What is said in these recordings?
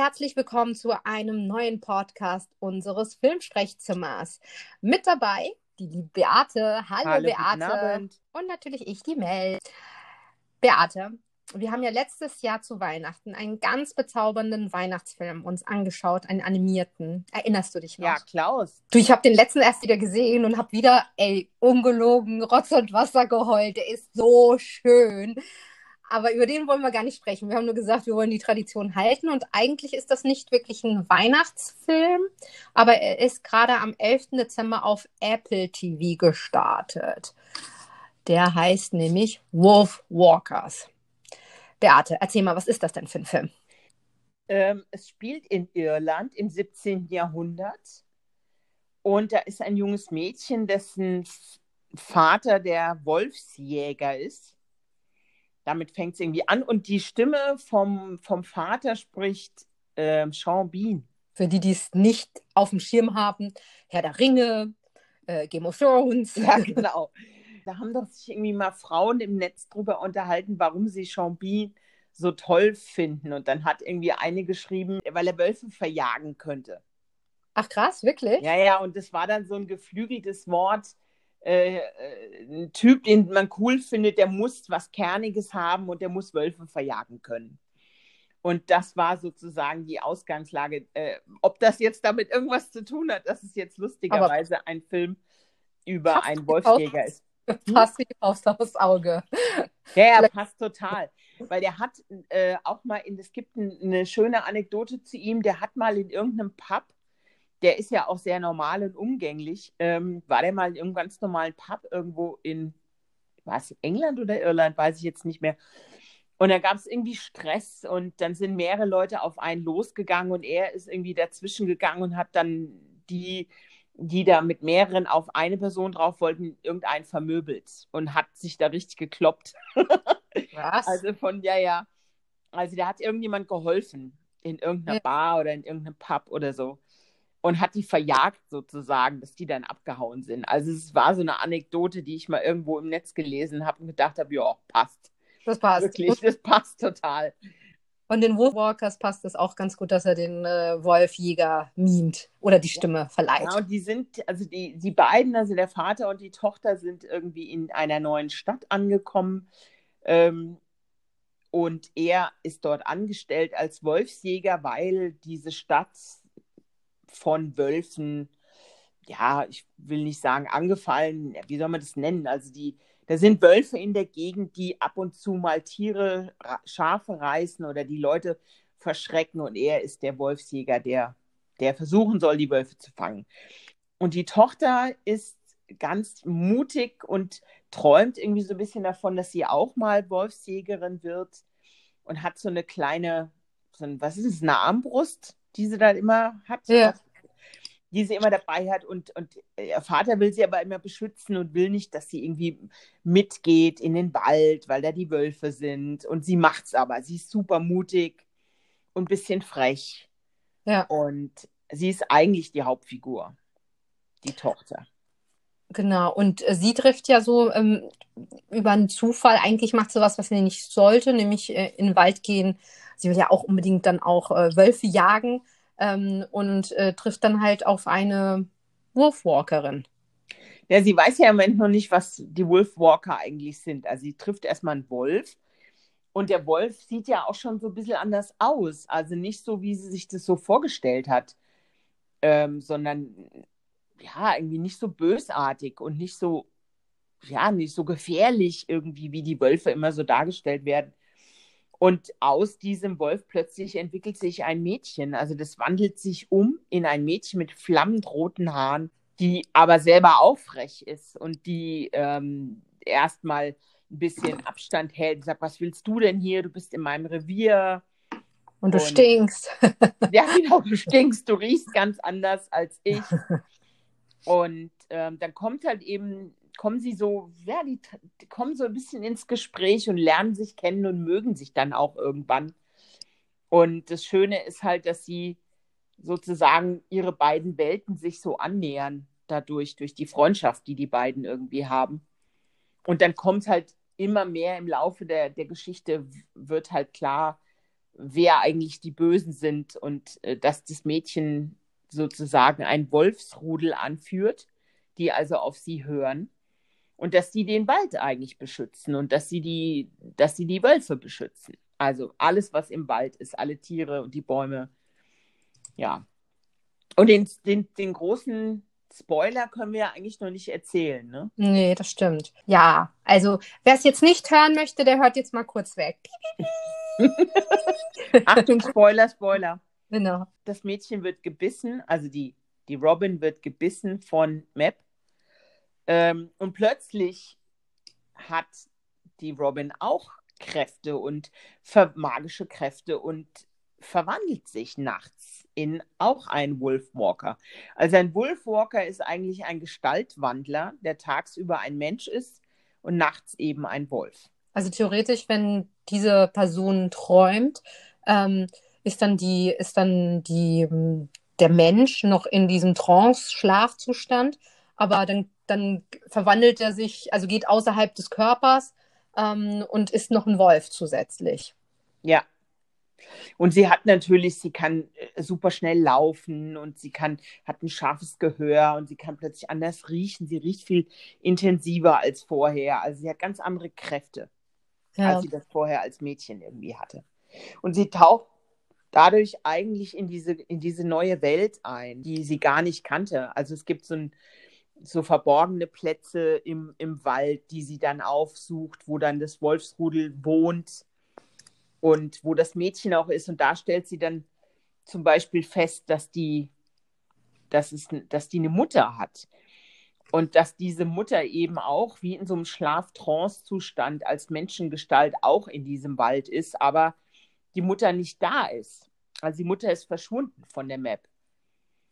herzlich willkommen zu einem neuen Podcast unseres Filmsprechzimmers. Mit dabei die liebe Beate. Hallo, Hallo, Beate. Und natürlich ich, die Mel. Beate, wir haben ja letztes Jahr zu Weihnachten einen ganz bezaubernden Weihnachtsfilm uns angeschaut, einen animierten. Erinnerst du dich noch? Ja, Klaus. Du, ich habe den letzten erst wieder gesehen und habe wieder, ey, ungelogen, Rotz und Wasser geheult. Der ist so schön. Aber über den wollen wir gar nicht sprechen. Wir haben nur gesagt, wir wollen die Tradition halten. Und eigentlich ist das nicht wirklich ein Weihnachtsfilm, aber er ist gerade am 11. Dezember auf Apple TV gestartet. Der heißt nämlich Wolf Walkers. Beate, erzähl mal, was ist das denn für ein Film? Ähm, es spielt in Irland im 17. Jahrhundert. Und da ist ein junges Mädchen, dessen Vater der Wolfsjäger ist. Damit fängt es irgendwie an. Und die Stimme vom, vom Vater spricht ähm, Sean Bean. Für die, die es nicht auf dem Schirm haben, Herr der Ringe, äh, Game of Thrones. Ja, genau. Da haben doch sich irgendwie mal Frauen im Netz drüber unterhalten, warum sie Sean Bean so toll finden. Und dann hat irgendwie eine geschrieben, weil er Wölfe verjagen könnte. Ach krass, wirklich? Ja, ja, und das war dann so ein geflügeltes Wort. Äh, äh, ein Typ, den man cool findet, der muss was Kerniges haben und der muss Wölfe verjagen können. Und das war sozusagen die Ausgangslage. Äh, ob das jetzt damit irgendwas zu tun hat, dass es jetzt lustigerweise ein Film über Passt einen Wolfsjäger ist. Passt wie Faust aufs Auge. Ja, ja, passt total. Weil der hat äh, auch mal in, es gibt ein, eine schöne Anekdote zu ihm, der hat mal in irgendeinem Pub, der ist ja auch sehr normal und umgänglich, ähm, war der mal in irgendeinem ganz normalen Pub irgendwo in, war es England oder Irland, weiß ich jetzt nicht mehr. Und da gab es irgendwie Stress und dann sind mehrere Leute auf einen losgegangen und er ist irgendwie dazwischen gegangen und hat dann die, die da mit mehreren auf eine Person drauf wollten, irgendeinen vermöbelt und hat sich da richtig gekloppt. Was? Also von, ja, ja. Also da hat irgendjemand geholfen in irgendeiner Ja. Bar oder in irgendeinem Pub oder so. Und hat die verjagt sozusagen, dass die dann abgehauen sind. Also es war so eine Anekdote, die ich mal irgendwo im Netz gelesen habe und gedacht habe, ja, passt. das passt. Wirklich, das passt total. Und den Wolfwalkers passt es auch ganz gut, dass er den äh, Wolfjäger mimt oder die Stimme verleiht. Ja, und die sind, also die, die beiden, also der Vater und die Tochter, sind irgendwie in einer neuen Stadt angekommen. Ähm, und er ist dort angestellt als Wolfsjäger, weil diese Stadt von Wölfen, ja, ich will nicht sagen angefallen, wie soll man das nennen? Also die, da sind Wölfe in der Gegend, die ab und zu mal Tiere, Schafe reißen oder die Leute verschrecken und er ist der Wolfsjäger, der, der versuchen soll, die Wölfe zu fangen. Und die Tochter ist ganz mutig und träumt irgendwie so ein bisschen davon, dass sie auch mal Wolfsjägerin wird und hat so eine kleine, so ein, was ist es, eine Armbrust, die sie da immer hat, Ja. die sie immer dabei hat und, und ihr Vater will sie aber immer beschützen und will nicht, dass sie irgendwie mitgeht in den Wald, weil da die Wölfe sind und sie macht's aber, sie ist super mutig und ein bisschen frech Ja, und sie ist eigentlich die Hauptfigur, die Tochter. Genau. Und äh, sie trifft ja so ähm, über einen Zufall. Eigentlich macht sie was, was sie nicht sollte, nämlich äh, in den Wald gehen. Sie will ja auch unbedingt dann auch äh, Wölfe jagen ähm, und äh, trifft dann halt auf eine Wolfwalkerin. Ja, sie weiß ja im Moment noch nicht, was die Wolfwalker eigentlich sind. Also sie trifft erstmal einen Wolf und der Wolf sieht ja auch schon so ein bisschen anders aus. Also nicht so, wie sie sich das so vorgestellt hat, ähm, sondern ja, irgendwie nicht so bösartig und nicht so, ja, nicht so gefährlich irgendwie, wie die Wölfe immer so dargestellt werden. Und aus diesem Wolf plötzlich entwickelt sich ein Mädchen. Also das wandelt sich um in ein Mädchen mit flammend roten Haaren, die aber selber auch frech ist und die ähm, erstmal ein bisschen Abstand hält. Sagt, was willst du denn hier? Du bist in meinem Revier. Und du Und- stinkst. Ja, genau, du stinkst, du riechst ganz anders als ich. Und ähm, dann kommt halt eben, kommen sie so, ja, die, die kommen so ein bisschen ins Gespräch und lernen sich kennen und mögen sich dann auch irgendwann. Und das Schöne ist halt, dass sie sozusagen ihre beiden Welten sich so annähern, dadurch, durch die Freundschaft, die die beiden irgendwie haben. Und dann kommt halt immer mehr im Laufe der, der Geschichte, wird halt klar, wer eigentlich die Bösen sind und äh, dass das Mädchen sozusagen ein Wolfsrudel anführt, die also auf sie hören und dass sie den Wald eigentlich beschützen und dass sie die, dass sie die Wölfe beschützen. Also alles, was im Wald ist, alle Tiere und die Bäume. Ja. Und den, den, den großen Spoiler können wir ja eigentlich noch nicht erzählen, ne? Nee, das stimmt. Ja, also wer es jetzt nicht hören möchte, der hört jetzt mal kurz weg. Achtung, Spoiler, Spoiler. Genau. Das Mädchen wird gebissen, also die, die Robin wird gebissen von Map. Ähm, und plötzlich hat die Robin auch Kräfte und magische Kräfte und verwandelt sich nachts in auch einen Wolfwalker. Also ein Wolfwalker ist eigentlich ein Gestaltwandler, der tagsüber ein Mensch ist und nachts eben ein Wolf. Also theoretisch, wenn diese Person träumt, ähm, ist dann die, ist dann die, der Mensch noch in diesem Trance-Schlafzustand, aber dann, dann verwandelt er sich, also geht außerhalb des Körpers ähm, und ist noch ein Wolf zusätzlich. Ja, und sie hat natürlich, sie kann äh, super schnell laufen und sie kann, hat ein scharfes Gehör und sie kann plötzlich anders riechen. Sie riecht viel intensiver als vorher. Also sie hat ganz andere Kräfte, ja. als sie das vorher als Mädchen irgendwie hatte. Und sie taucht dadurch eigentlich in diese, in diese neue Welt ein, die sie gar nicht kannte. Also es gibt so ein, so verborgene Plätze im, im Wald, die sie dann aufsucht, wo dann das Wolfsrudel wohnt und wo das Mädchen auch ist. Und da stellt sie dann zum Beispiel fest, dass die, dass es, dass die eine Mutter hat. Und dass diese Mutter eben auch wie in so einem Schlaf-Trance-Zustand als Menschengestalt auch in diesem Wald ist, aber die Mutter nicht da ist. Also die Mutter ist verschwunden von der Map.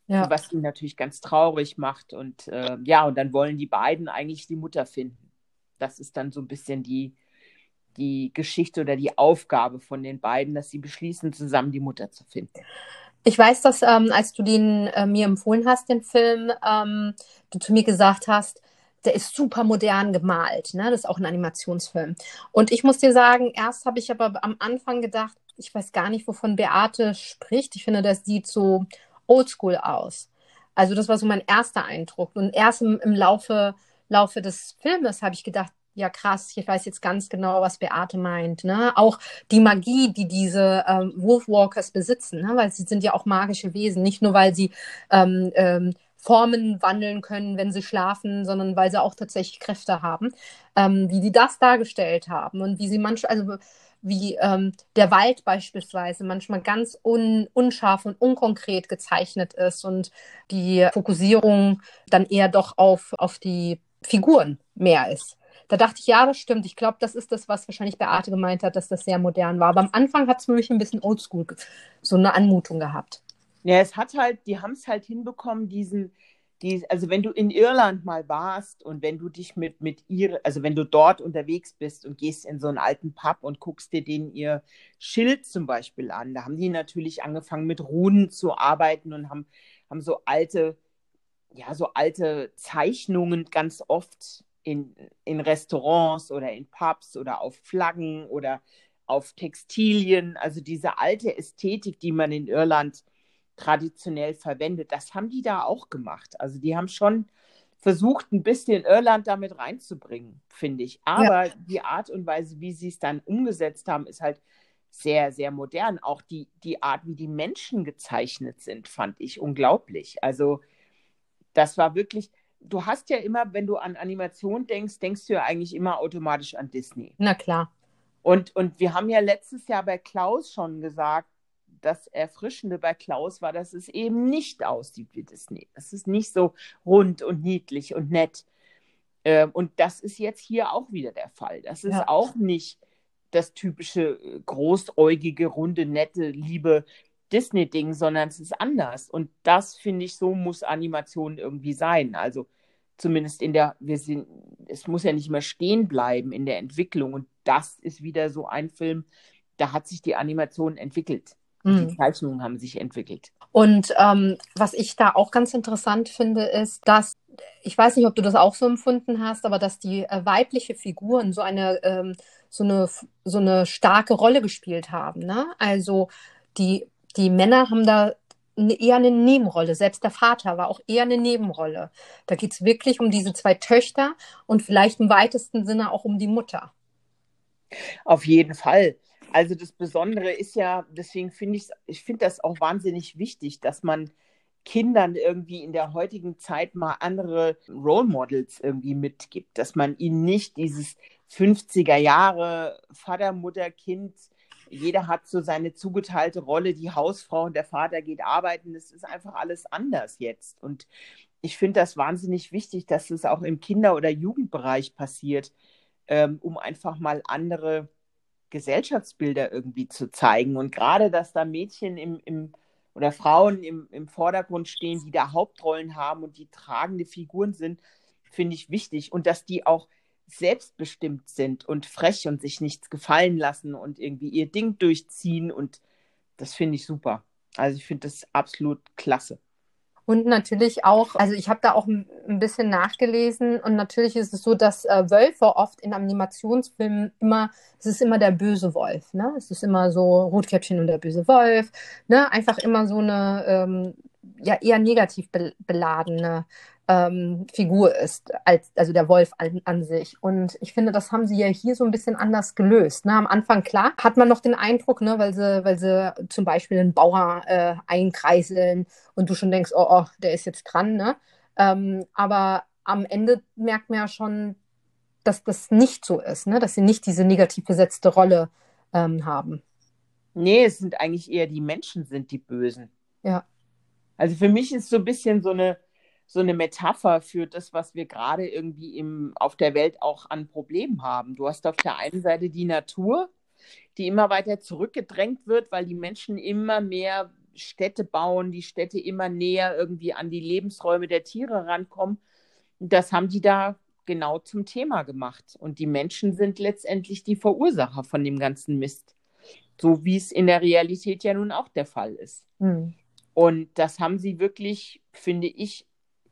Ja. Was ihn natürlich ganz traurig macht. Und äh, ja, und dann wollen die beiden eigentlich die Mutter finden. Das ist dann so ein bisschen die, die Geschichte oder die Aufgabe von den beiden, dass sie beschließen, zusammen die Mutter zu finden. Ich weiß, dass ähm, als du den äh, mir empfohlen hast, den Film, ähm, du zu mir gesagt hast, der ist super modern gemalt. Ne? Das ist auch ein Animationsfilm. Und ich muss dir sagen, erst habe ich aber am Anfang gedacht, ich weiß gar nicht, wovon Beate spricht. Ich finde, das sieht so oldschool aus. Also das war so mein erster Eindruck. Und erst im, im Laufe, Laufe des Filmes habe ich gedacht, ja krass, ich weiß jetzt ganz genau, was Beate meint. Ne? Auch die Magie, die diese ähm, Wolfwalkers besitzen, ne? weil sie sind ja auch magische Wesen, nicht nur weil sie ähm, ähm, Formen wandeln können, wenn sie schlafen, sondern weil sie auch tatsächlich Kräfte haben, ähm, wie die das dargestellt haben und wie sie manchmal, also wie ähm, der Wald beispielsweise manchmal ganz un unscharf und unkonkret gezeichnet ist und die Fokussierung dann eher doch auf, auf die Figuren mehr ist. Da dachte ich, ja, das stimmt. Ich glaube, das ist das, was wahrscheinlich Beate gemeint hat, dass das sehr modern war. Aber am Anfang hat es für mich ein bisschen oldschool, so eine Anmutung gehabt. Ja, es hat halt, die haben es halt hinbekommen, diesen, die, also wenn du in Irland mal warst und wenn du dich mit, mit ihr, also wenn du dort unterwegs bist und gehst in so einen alten Pub und guckst dir den ihr Schild zum Beispiel an, da haben die natürlich angefangen mit Runen zu arbeiten und haben, haben so alte, ja, so alte Zeichnungen ganz oft in, in Restaurants oder in Pubs oder auf Flaggen oder auf Textilien. Also diese alte Ästhetik, die man in Irland traditionell verwendet, das haben die da auch gemacht. Also die haben schon versucht, ein bisschen Irland damit reinzubringen, finde ich. Aber ja. die Art und Weise, wie sie es dann umgesetzt haben, ist halt sehr, sehr modern. Auch die, die Art, wie die Menschen gezeichnet sind, fand ich unglaublich. Also das war wirklich, du hast ja immer, wenn du an Animation denkst, denkst du ja eigentlich immer automatisch an Disney. Na klar. Und, und wir haben ja letztes Jahr bei Klaus schon gesagt, das Erfrischende bei Klaus war, dass es eben nicht aussieht wie Disney. Es ist nicht so rund und niedlich und nett. Ähm, und das ist jetzt hier auch wieder der Fall. Das ist ja. auch nicht das typische äh, großäugige, runde, nette, liebe Disney-Ding, sondern es ist anders. Und das finde ich, so muss Animation irgendwie sein. Also zumindest in der, wir sind, es muss ja nicht mehr stehen bleiben in der Entwicklung. Und das ist wieder so ein Film, da hat sich die Animation entwickelt. Die Zeichnungen haben sich entwickelt. Und ähm, was ich da auch ganz interessant finde, ist, dass ich weiß nicht, ob du das auch so empfunden hast, aber dass die äh, weibliche Figuren so eine ähm, so eine, so eine starke Rolle gespielt haben. Ne? Also die, die Männer haben da eher eine Nebenrolle. Selbst der Vater war auch eher eine Nebenrolle. Da geht es wirklich um diese zwei Töchter und vielleicht im weitesten Sinne auch um die Mutter. Auf jeden Fall. Also das Besondere ist ja, deswegen finde ich, ich finde das auch wahnsinnig wichtig, dass man Kindern irgendwie in der heutigen Zeit mal andere Role Models irgendwie mitgibt, dass man ihnen nicht dieses 50er Jahre Vater, Mutter, Kind, jeder hat so seine zugeteilte Rolle, die Hausfrau und der Vater geht arbeiten, das ist einfach alles anders jetzt. Und ich finde das wahnsinnig wichtig, dass es auch im Kinder- oder Jugendbereich passiert, ähm, um einfach mal andere Gesellschaftsbilder irgendwie zu zeigen. Und gerade, dass da Mädchen im, im oder Frauen im, im Vordergrund stehen, die da Hauptrollen haben und die tragende Figuren sind, finde ich wichtig. Und dass die auch selbstbestimmt sind und frech und sich nichts gefallen lassen und irgendwie ihr Ding durchziehen. Und das finde ich super. Also ich finde das absolut klasse. Und natürlich auch, also ich habe da auch ein, bisschen nachgelesen und natürlich ist es so, dass äh, Wölfe oft in Animationsfilmen immer, es ist immer der böse Wolf, ne? Es ist immer so Rotkäppchen und der böse Wolf, ne? Einfach immer so eine ähm, ja eher negativ be beladene ähm, Figur ist, als, also der Wolf an, an, sich. Und ich finde, das haben sie ja hier so ein bisschen anders gelöst. Ne? Am Anfang, klar, hat man noch den Eindruck, ne, weil sie, weil sie zum Beispiel einen Bauer äh, einkreiseln und du schon denkst, oh, oh, der ist jetzt dran, ne? Ähm, aber am Ende merkt man ja schon, dass das nicht so ist, ne? dass sie nicht diese negativ besetzte Rolle ähm, haben. Nee, es sind eigentlich eher die Menschen sind die Bösen. Ja. Also für mich ist so ein bisschen so eine, so eine Metapher für das, was wir gerade irgendwie im, auf der Welt auch an Problemen haben. Du hast auf der einen Seite die Natur, die immer weiter zurückgedrängt wird, weil die Menschen immer mehr Städte bauen, die Städte immer näher irgendwie an die Lebensräume der Tiere rankommen. Das haben die da genau zum Thema gemacht. Und die Menschen sind letztendlich die Verursacher von dem ganzen Mist. So wie es in der Realität ja nun auch der Fall ist. Mhm. Und das haben sie wirklich, finde ich,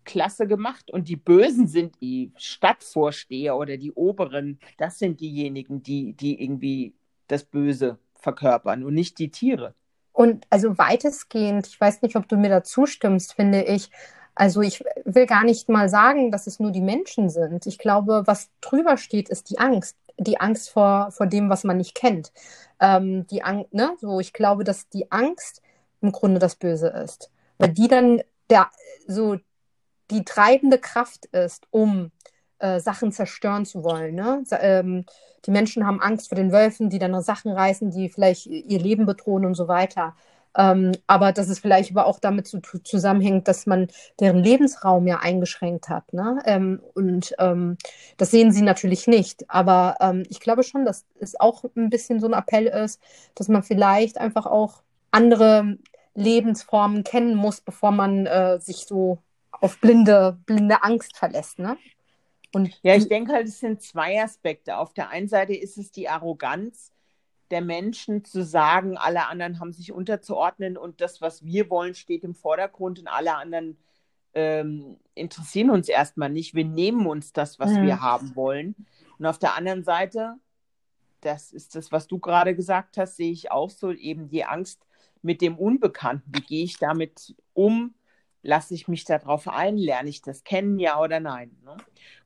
klasse gemacht. Und die Bösen sind die Stadtvorsteher oder die Oberen. Das sind diejenigen, die, die irgendwie das Böse verkörpern und nicht die Tiere. Und also weitestgehend, ich weiß nicht, ob du mir da zustimmst, finde ich, also ich will gar nicht mal sagen, dass es nur die Menschen sind. Ich glaube, was drüber steht, ist die Angst. Die Angst vor, vor dem, was man nicht kennt. Ähm, die Angst, ne? So, ich glaube, dass die Angst im Grunde das Böse ist. Weil die dann der, so die treibende Kraft ist, um äh, Sachen zerstören zu wollen. Ne? Ähm, die Menschen haben Angst vor den Wölfen, die dann Sachen reißen, die vielleicht ihr Leben bedrohen und so weiter. Ähm, aber dass es vielleicht aber auch damit zu, zusammenhängt, dass man deren Lebensraum ja eingeschränkt hat. Ne? Ähm, und ähm, das sehen sie natürlich nicht. Aber ähm, ich glaube schon, dass es auch ein bisschen so ein Appell ist, dass man vielleicht einfach auch andere Lebensformen kennen muss, bevor man äh, sich so auf blinde, blinde Angst verlässt, ne? Und ja, ich denke halt, es sind zwei Aspekte. Auf der einen Seite ist es die Arroganz der Menschen zu sagen, alle anderen haben sich unterzuordnen und das, was wir wollen, steht im Vordergrund und alle anderen ähm, interessieren uns erstmal nicht. Wir nehmen uns das, was mhm. wir haben wollen. Und auf der anderen Seite, das ist das, was du gerade gesagt hast, sehe ich auch so eben die Angst mit dem Unbekannten. Wie gehe ich damit um? Lasse ich mich darauf ein, lerne ich das kennen, ja oder nein. Ne?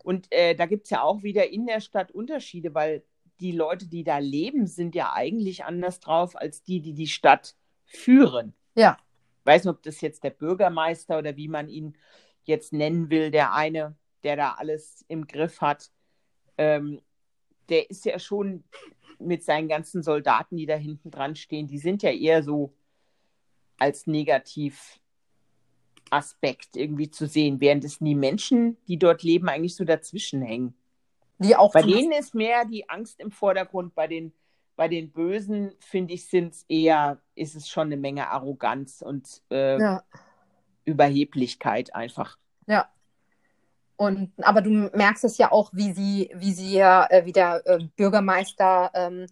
Und äh, da gibt es ja auch wieder in der Stadt Unterschiede, weil die Leute, die da leben, sind ja eigentlich anders drauf als die, die die Stadt führen. Ja. Ich weiß nicht, ob das jetzt der Bürgermeister oder wie man ihn jetzt nennen will, der eine, der da alles im Griff hat. Ähm, der ist ja schon mit seinen ganzen Soldaten, die da hinten dran stehen, die sind ja eher so als negativ Aspekt irgendwie zu sehen, während es die Menschen, die dort leben, eigentlich so dazwischen hängen. Die auch bei denen ist mehr die Angst im Vordergrund, bei den, bei den Bösen, finde ich, sind es eher, ist es schon eine Menge Arroganz und äh, ja. Überheblichkeit einfach. Ja. Und, aber du merkst es ja auch, wie sie, wie sie ja, äh, wie der äh, Bürgermeister ähm,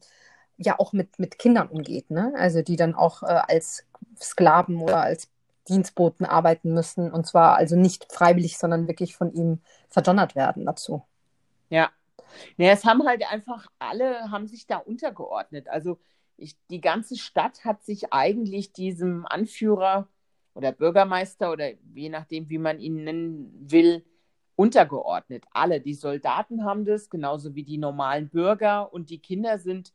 ja auch mit, mit Kindern umgeht, ne? Also die dann auch äh, als Sklaven oder als Dienstboten arbeiten müssen. Und zwar also nicht freiwillig, sondern wirklich von ihm verdonnert werden dazu. Ja, Naja, es haben halt einfach alle, haben sich da untergeordnet. Also ich, die ganze Stadt hat sich eigentlich diesem Anführer oder Bürgermeister oder je nachdem, wie man ihn nennen will, untergeordnet. Alle, die Soldaten haben das, genauso wie die normalen Bürger und die Kinder sind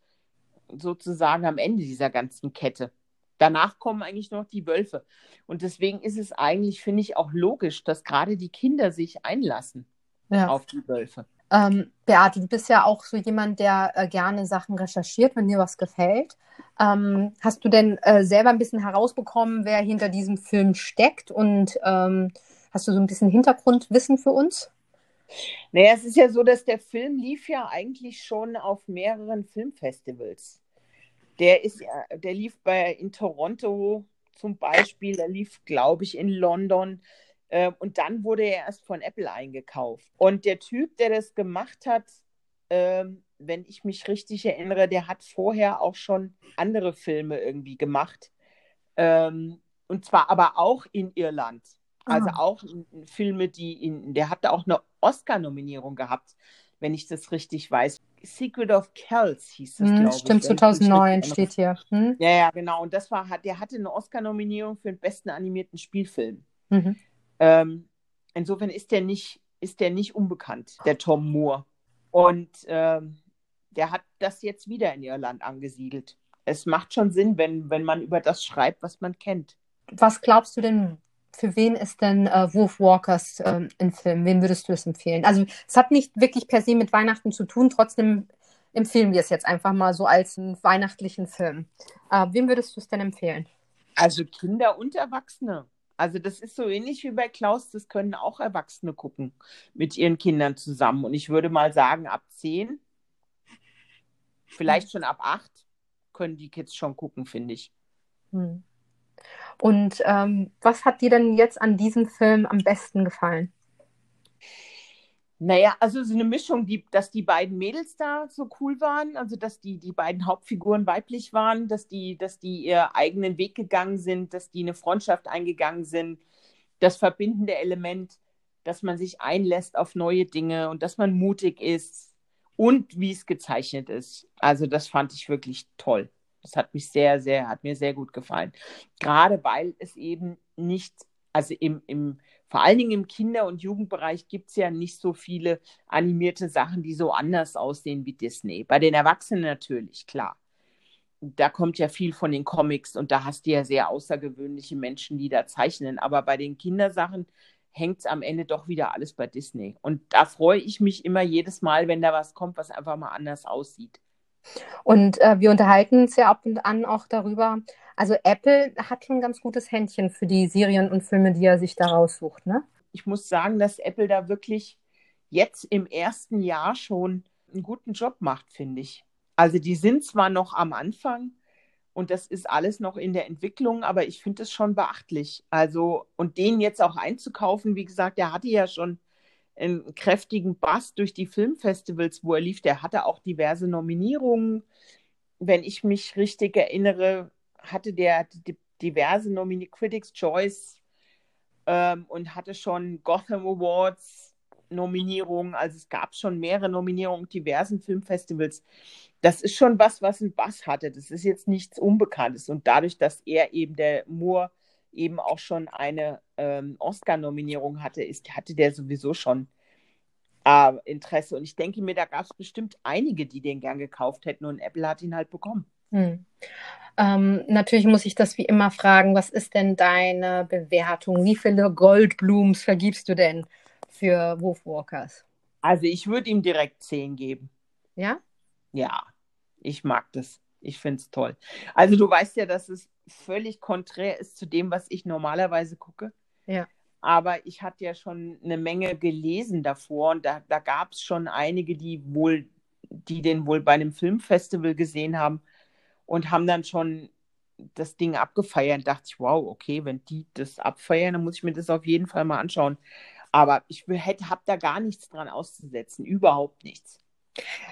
sozusagen am Ende dieser ganzen Kette. Danach kommen eigentlich noch die Wölfe. Und deswegen ist es eigentlich, finde ich, auch logisch, dass gerade die Kinder sich einlassen ja. auf die Wölfe. Ähm, Beate, du bist ja auch so jemand, der äh, gerne Sachen recherchiert, wenn dir was gefällt. Ähm, hast du denn äh, selber ein bisschen herausbekommen, wer hinter diesem Film steckt? Und ähm, hast du so ein bisschen Hintergrundwissen für uns? Naja, es ist ja so, dass der Film lief ja eigentlich schon auf mehreren Filmfestivals. Der ist ja, der lief bei in Toronto zum Beispiel, der lief, glaube ich, in London. Äh, und dann wurde er erst von Apple eingekauft. Und der Typ, der das gemacht hat, äh, wenn ich mich richtig erinnere, der hat vorher auch schon andere Filme irgendwie gemacht. Ähm, und zwar aber auch in Irland. Also ah. auch Filme, die in, der hatte auch eine Oscar-Nominierung gehabt, wenn ich das richtig weiß. Secret of Kells hieß das, hm, glaube ich. Stimmt, 2009 steht hier. Hm? Ja, ja, genau. Und das war, der hatte eine Oscar-Nominierung für den besten animierten Spielfilm. Mhm. Ähm, insofern ist der nicht, ist der nicht unbekannt, der Tom Moore. Und ähm, der hat das jetzt wieder in Irland angesiedelt. Es macht schon Sinn, wenn, wenn man über das schreibt, was man kennt. Was glaubst du denn, für wen ist denn äh, Wolf Walkers äh, ein Film? Wem würdest du es empfehlen? Also es hat nicht wirklich per se mit Weihnachten zu tun, trotzdem empfehlen wir es jetzt einfach mal so als einen weihnachtlichen Film. Äh, wem würdest du es denn empfehlen? Also Kinder und Erwachsene. Also das ist so ähnlich wie bei Klaus, das können auch Erwachsene gucken mit ihren Kindern zusammen. Und ich würde mal sagen, ab zehn, vielleicht schon ab acht, können die Kids schon gucken, finde ich. Hm. Und ähm, was hat dir denn jetzt an diesem Film am besten gefallen? Naja, also so eine Mischung, die, dass die beiden Mädels da so cool waren, also dass die, die beiden Hauptfiguren weiblich waren, dass die, dass die ihr eigenen Weg gegangen sind, dass die eine Freundschaft eingegangen sind, das verbindende Element, dass man sich einlässt auf neue Dinge und dass man mutig ist und wie es gezeichnet ist. Also das fand ich wirklich toll. Das hat mich sehr, sehr, hat mir sehr gut gefallen. Gerade weil es eben nicht, also im, im vor allen Dingen im Kinder- und Jugendbereich gibt es ja nicht so viele animierte Sachen, die so anders aussehen wie Disney. Bei den Erwachsenen natürlich, klar. Da kommt ja viel von den Comics und da hast du ja sehr außergewöhnliche Menschen, die da zeichnen. Aber bei den Kindersachen hängt es am Ende doch wieder alles bei Disney. Und da freue ich mich immer jedes Mal, wenn da was kommt, was einfach mal anders aussieht. Und äh, wir unterhalten uns ja ab und an auch darüber. Also Apple hat schon ein ganz gutes Händchen für die Serien und Filme, die er sich da raussucht, ne? Ich muss sagen, dass Apple da wirklich jetzt im ersten Jahr schon einen guten Job macht, finde ich. Also die sind zwar noch am Anfang und das ist alles noch in der Entwicklung, aber ich finde es schon beachtlich. Also und den jetzt auch einzukaufen, wie gesagt, der hatte ja schon einen kräftigen Bass durch die Filmfestivals, wo er lief. Der hatte auch diverse Nominierungen. Wenn ich mich richtig erinnere, hatte der diverse Nomini Critics Choice ähm, und hatte schon Gotham Awards Nominierungen. Also es gab schon mehrere Nominierungen diversen Filmfestivals. Das ist schon was, was ein Bass hatte. Das ist jetzt nichts Unbekanntes. Und dadurch, dass er eben der Moore eben auch schon eine ähm, Oscar-Nominierung hatte, ist, hatte der sowieso schon äh, Interesse. Und ich denke mir, da gab es bestimmt einige, die den gern gekauft hätten und Apple hat ihn halt bekommen. Hm. Ähm, natürlich muss ich das wie immer fragen, was ist denn deine Bewertung? Wie viele Goldblums vergibst du denn für Wolfwalkers? Also ich würde ihm direkt 10 geben. Ja? Ja, ich mag das. Ich finde es toll. Also du weißt ja, dass es völlig konträr ist zu dem, was ich normalerweise gucke. Ja. Aber ich hatte ja schon eine Menge gelesen davor und da, da gab es schon einige, die wohl, die den wohl bei einem Filmfestival gesehen haben und haben dann schon das Ding abgefeiert. Und dachte ich, wow, okay, wenn die das abfeiern, dann muss ich mir das auf jeden Fall mal anschauen. Aber ich habe da gar nichts dran auszusetzen, überhaupt nichts.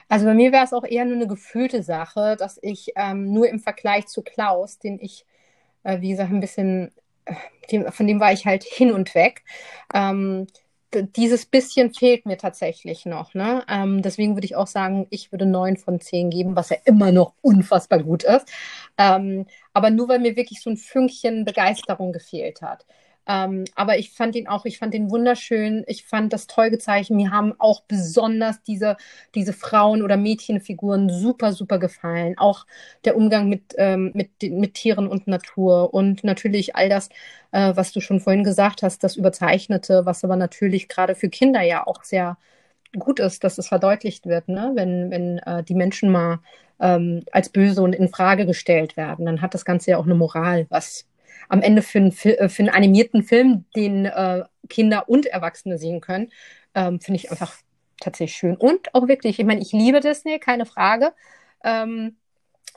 Also bei mir wäre es auch eher nur eine gefühlte Sache, dass ich ähm, nur im Vergleich zu Klaus, den ich, äh, wie gesagt, ein bisschen, äh, dem, von dem war ich halt hin und weg, ähm, dieses bisschen fehlt mir tatsächlich noch. Ne? Ähm, deswegen würde ich auch sagen, ich würde neun von zehn geben, was ja immer noch unfassbar gut ist. Ähm, aber nur weil mir wirklich so ein Fünkchen Begeisterung gefehlt hat. Ähm, aber ich fand ihn auch, ich fand ihn wunderschön. Ich fand das toll gezeichnet. Mir haben auch besonders diese, diese Frauen- oder Mädchenfiguren super, super gefallen. Auch der Umgang mit, ähm, mit, mit Tieren und Natur und natürlich all das, äh, was du schon vorhin gesagt hast, das Überzeichnete, was aber natürlich gerade für Kinder ja auch sehr gut ist, dass es verdeutlicht wird, ne? wenn, wenn äh, die Menschen mal ähm, als böse und in Frage gestellt werden, dann hat das Ganze ja auch eine Moral, was am Ende für einen, für einen animierten Film, den äh, Kinder und Erwachsene sehen können, ähm, finde ich einfach tatsächlich schön. Und auch wirklich, ich meine, ich liebe Disney, keine Frage. Ähm,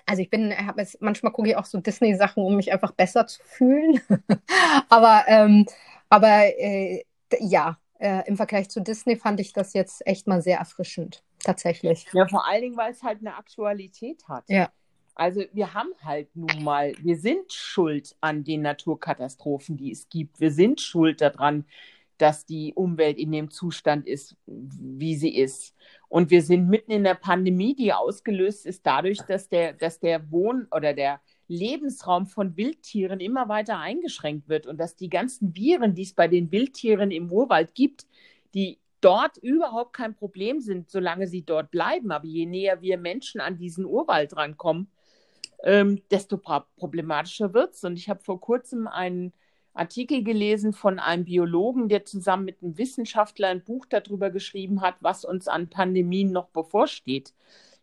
also ich bin, jetzt, manchmal gucke ich auch so Disney-Sachen, um mich einfach besser zu fühlen. aber ähm, aber äh, ja, äh, im Vergleich zu Disney fand ich das jetzt echt mal sehr erfrischend, tatsächlich. Ja, vor allen Dingen, weil es halt eine Aktualität hat. Ja. Also wir haben halt nun mal, wir sind schuld an den Naturkatastrophen, die es gibt. Wir sind schuld daran, dass die Umwelt in dem Zustand ist, wie sie ist. Und wir sind mitten in der Pandemie, die ausgelöst ist dadurch, dass der, dass der Wohn- oder der Lebensraum von Wildtieren immer weiter eingeschränkt wird und dass die ganzen Viren, die es bei den Wildtieren im Urwald gibt, die dort überhaupt kein Problem sind, solange sie dort bleiben. Aber je näher wir Menschen an diesen Urwald rankommen, ähm, desto problematischer wird es. Und ich habe vor kurzem einen Artikel gelesen von einem Biologen, der zusammen mit einem Wissenschaftler ein Buch darüber geschrieben hat, was uns an Pandemien noch bevorsteht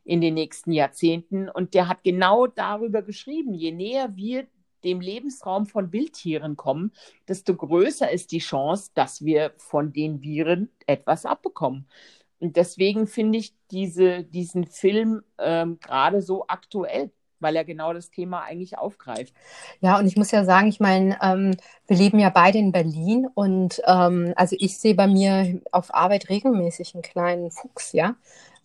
in den nächsten Jahrzehnten. Und der hat genau darüber geschrieben, je näher wir dem Lebensraum von Wildtieren kommen, desto größer ist die Chance, dass wir von den Viren etwas abbekommen. Und deswegen finde ich diese, diesen Film ähm, gerade so aktuell weil er genau das Thema eigentlich aufgreift. Ja, und ich muss ja sagen, ich meine, ähm, wir leben ja beide in Berlin und ähm, also ich sehe bei mir auf Arbeit regelmäßig einen kleinen Fuchs, ja.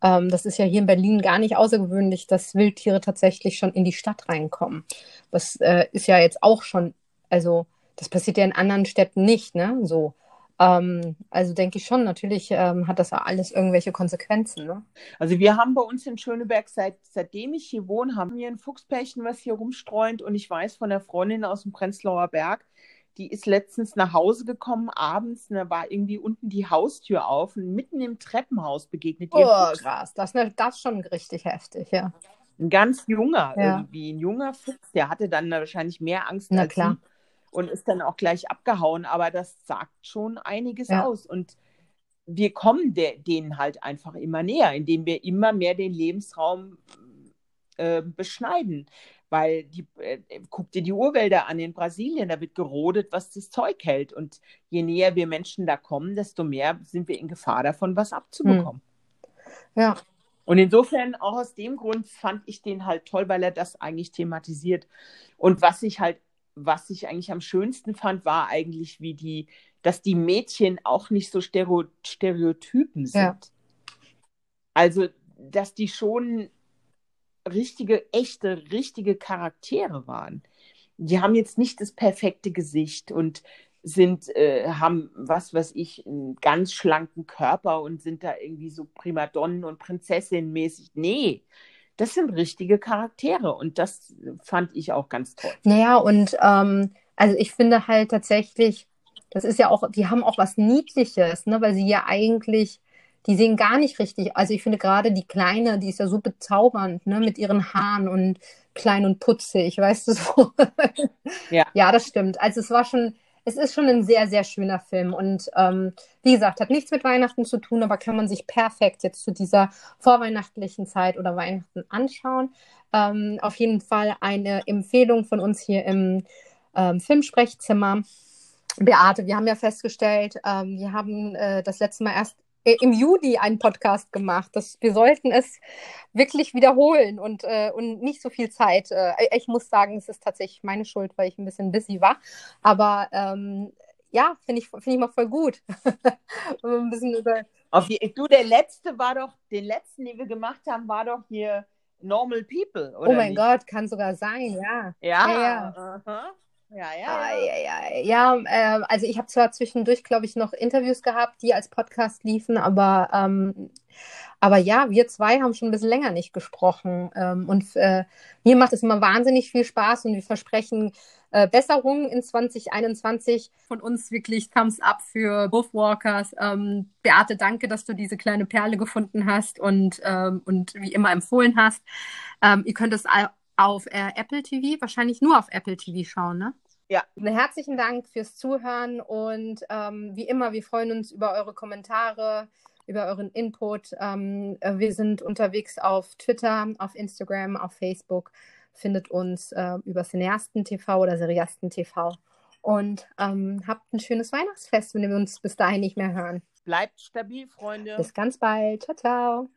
Ähm, das ist ja hier in Berlin gar nicht außergewöhnlich, dass Wildtiere tatsächlich schon in die Stadt reinkommen. Das äh, ist ja jetzt auch schon, also das passiert ja in anderen Städten nicht, ne? So. Ähm, also denke ich schon, natürlich ähm, hat das alles irgendwelche Konsequenzen. Ne? Also wir haben bei uns in Schöneberg, seit, seitdem ich hier wohne, haben wir ein Fuchspärchen, was hier rumstreunt. Und ich weiß von der Freundin aus dem Prenzlauer Berg, die ist letztens nach Hause gekommen, abends, da war irgendwie unten die Haustür auf und mitten im Treppenhaus begegnet ihr. Oh, Fuchs. krass, das, das ist schon richtig heftig, ja. Ein ganz junger, ja. irgendwie, ein junger Fuchs, der hatte dann wahrscheinlich mehr Angst Na, als klar. Sie und ist dann auch gleich abgehauen. Aber das sagt schon einiges ja. aus. Und wir kommen de denen halt einfach immer näher, indem wir immer mehr den Lebensraum äh, beschneiden. Weil die, äh, guck dir die Urwälder an in Brasilien, da wird gerodet, was das Zeug hält. Und je näher wir Menschen da kommen, desto mehr sind wir in Gefahr davon, was abzubekommen. Hm. Ja. Und insofern, auch aus dem Grund, fand ich den halt toll, weil er das eigentlich thematisiert. Und was ich halt was ich eigentlich am schönsten fand, war eigentlich, wie die, dass die Mädchen auch nicht so Stereotypen sind. Ja. Also, dass die schon richtige, echte, richtige Charaktere waren. Die haben jetzt nicht das perfekte Gesicht und sind, äh, haben, was weiß ich, einen ganz schlanken Körper und sind da irgendwie so Primadonnen und Prinzessinnenmäßig. Nee, das sind richtige Charaktere und das fand ich auch ganz toll. Naja, und ähm, also ich finde halt tatsächlich, das ist ja auch, die haben auch was Niedliches, ne, weil sie ja eigentlich, die sehen gar nicht richtig. Also ich finde gerade die Kleine, die ist ja so bezaubernd, ne, mit ihren Haaren und klein und putzig, weißt du so. ja. ja, das stimmt. Also es war schon, es ist schon ein sehr, sehr schöner Film. Und ähm, wie gesagt, hat nichts mit Weihnachten zu tun, aber kann man sich perfekt jetzt zu dieser vorweihnachtlichen Zeit oder Weihnachten anschauen. Ähm, auf jeden Fall eine Empfehlung von uns hier im ähm, Filmsprechzimmer. Beate, wir haben ja festgestellt, ähm, wir haben äh, das letzte Mal erst im Juni einen Podcast gemacht. Das, wir sollten es wirklich wiederholen und, äh, und nicht so viel Zeit. Äh, ich muss sagen, es ist tatsächlich meine Schuld, weil ich ein bisschen busy war. Aber ähm, ja, finde ich, find ich mal voll gut. ein bisschen über Auf die, du, der letzte war doch, den letzten, den wir gemacht haben, war doch hier Normal People, oder? Oh mein nicht? Gott, kann sogar sein, ja. Ja. ja, ja. Ja, ja. Ja, ja, ja äh, also ich habe zwar zwischendurch, glaube ich, noch Interviews gehabt, die als Podcast liefen, aber, ähm, aber ja, wir zwei haben schon ein bisschen länger nicht gesprochen. Ähm, und äh, mir macht es immer wahnsinnig viel Spaß und wir versprechen äh, Besserungen in 2021. Von uns wirklich Thumbs up für Buffwalkers. Ähm, Beate, danke, dass du diese kleine Perle gefunden hast und, ähm, und wie immer empfohlen hast. Ähm, ihr könnt es auf äh, Apple TV, wahrscheinlich nur auf Apple TV schauen, ne? Ja. Herzlichen Dank fürs Zuhören und ähm, wie immer, wir freuen uns über eure Kommentare, über euren Input. Ähm, äh, wir sind unterwegs auf Twitter, auf Instagram, auf Facebook. Findet uns äh, über Cineasten TV oder Seriasten TV. Und ähm, habt ein schönes Weihnachtsfest, wenn wir uns bis dahin nicht mehr hören. Bleibt stabil, Freunde. Bis ganz bald. Ciao, ciao.